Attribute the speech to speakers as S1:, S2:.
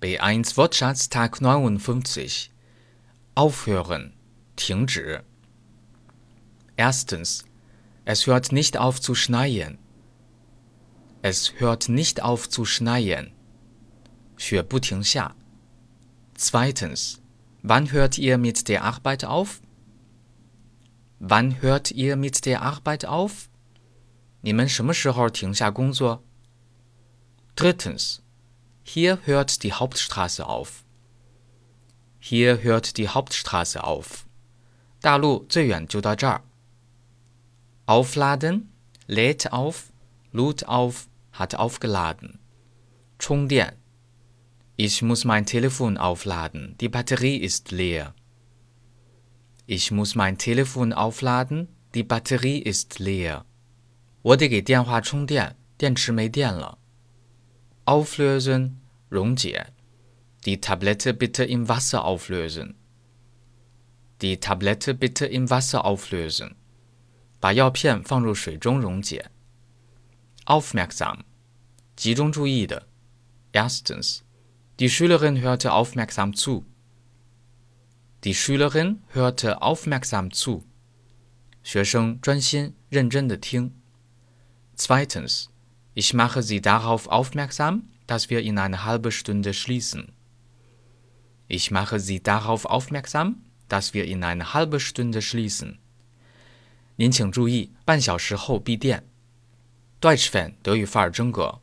S1: B1 Wortschatz Tag 59 Aufhören, 停止 Erstens Es hört nicht auf zu schneien. Es hört nicht auf zu schneien. 雪不停下 Zweitens Wann hört ihr mit der Arbeit auf? Wann hört ihr mit der Arbeit auf? 你们什么时候停下工作 Drittens Hier hört die Hauptstraße auf. Hier hört die Hauptstraße auf. 大路最远就到这儿。Aufladen lädt auf, lud auf, hat aufgeladen. 充电 Ich muss mein Telefon aufladen, die Batterie ist leer. Ich muss mein Telefon aufladen, die Batterie ist leer. 我得给电话充电，电池没电了。 Auflösen, 溶解. Die Tablette bitte im Wasser auflösen. Die Tablette bitte im Wasser auflösen. 把药片放入水中溶解. Aufmerksam. 集中注意的. Erstens. Die Schülerin hörte aufmerksam zu. Die Schülerin hörte aufmerksam zu. 学生专心认真的听. Zweitens. Ich mache Sie darauf aufmerksam, dass wir in eine halbe Stunde schließen. Ich mache Sie darauf aufmerksam, dass wir in eine halbe Stunde schließen. 您请注意，半小时后闭店。Deutsch Fan 德语范儿真格